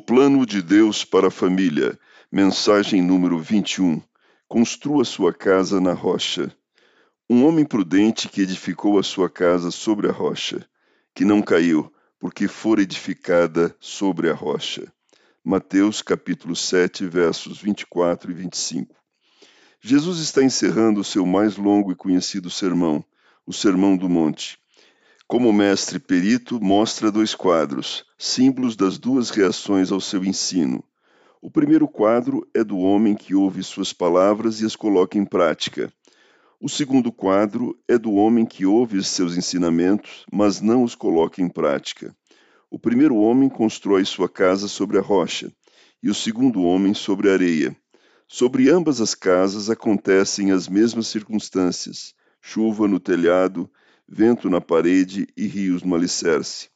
Plano de Deus para a família. Mensagem número 21. Construa sua casa na rocha. Um homem prudente que edificou a sua casa sobre a rocha, que não caiu, porque for edificada sobre a rocha. Mateus capítulo 7, versos 24 e 25. Jesus está encerrando o seu mais longo e conhecido sermão, o Sermão do Monte. Como mestre perito, mostra dois quadros, símbolos das duas reações ao seu ensino. O primeiro quadro é do homem que ouve suas palavras e as coloca em prática. O segundo quadro é do homem que ouve seus ensinamentos, mas não os coloca em prática. O primeiro homem constrói sua casa sobre a rocha, e o segundo homem sobre a areia. Sobre ambas as casas acontecem as mesmas circunstâncias: chuva no telhado, vento na parede e rios no alicerce.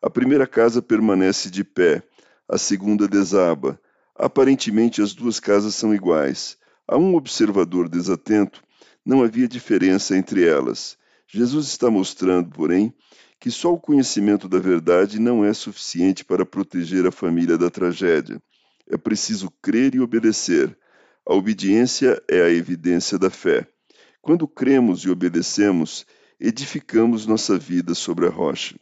A primeira casa permanece de pé, a segunda desaba. Aparentemente as duas casas são iguais. A um observador desatento, não havia diferença entre elas. Jesus está mostrando, porém, que só o conhecimento da verdade não é suficiente para proteger a família da tragédia. É preciso crer e obedecer. A obediência é a evidência da fé. Quando cremos e obedecemos, edificamos nossa vida sobre a rocha.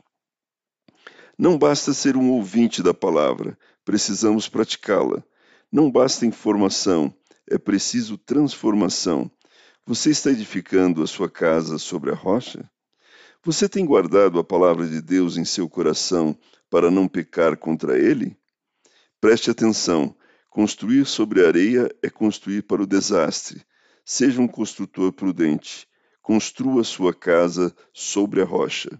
Não basta ser um ouvinte da palavra, precisamos praticá-la. Não basta informação, é preciso transformação. Você está edificando a sua casa sobre a rocha? Você tem guardado a palavra de Deus em seu coração para não pecar contra ele? Preste atenção: construir sobre areia é construir para o desastre. Seja um construtor prudente construa sua casa sobre a rocha.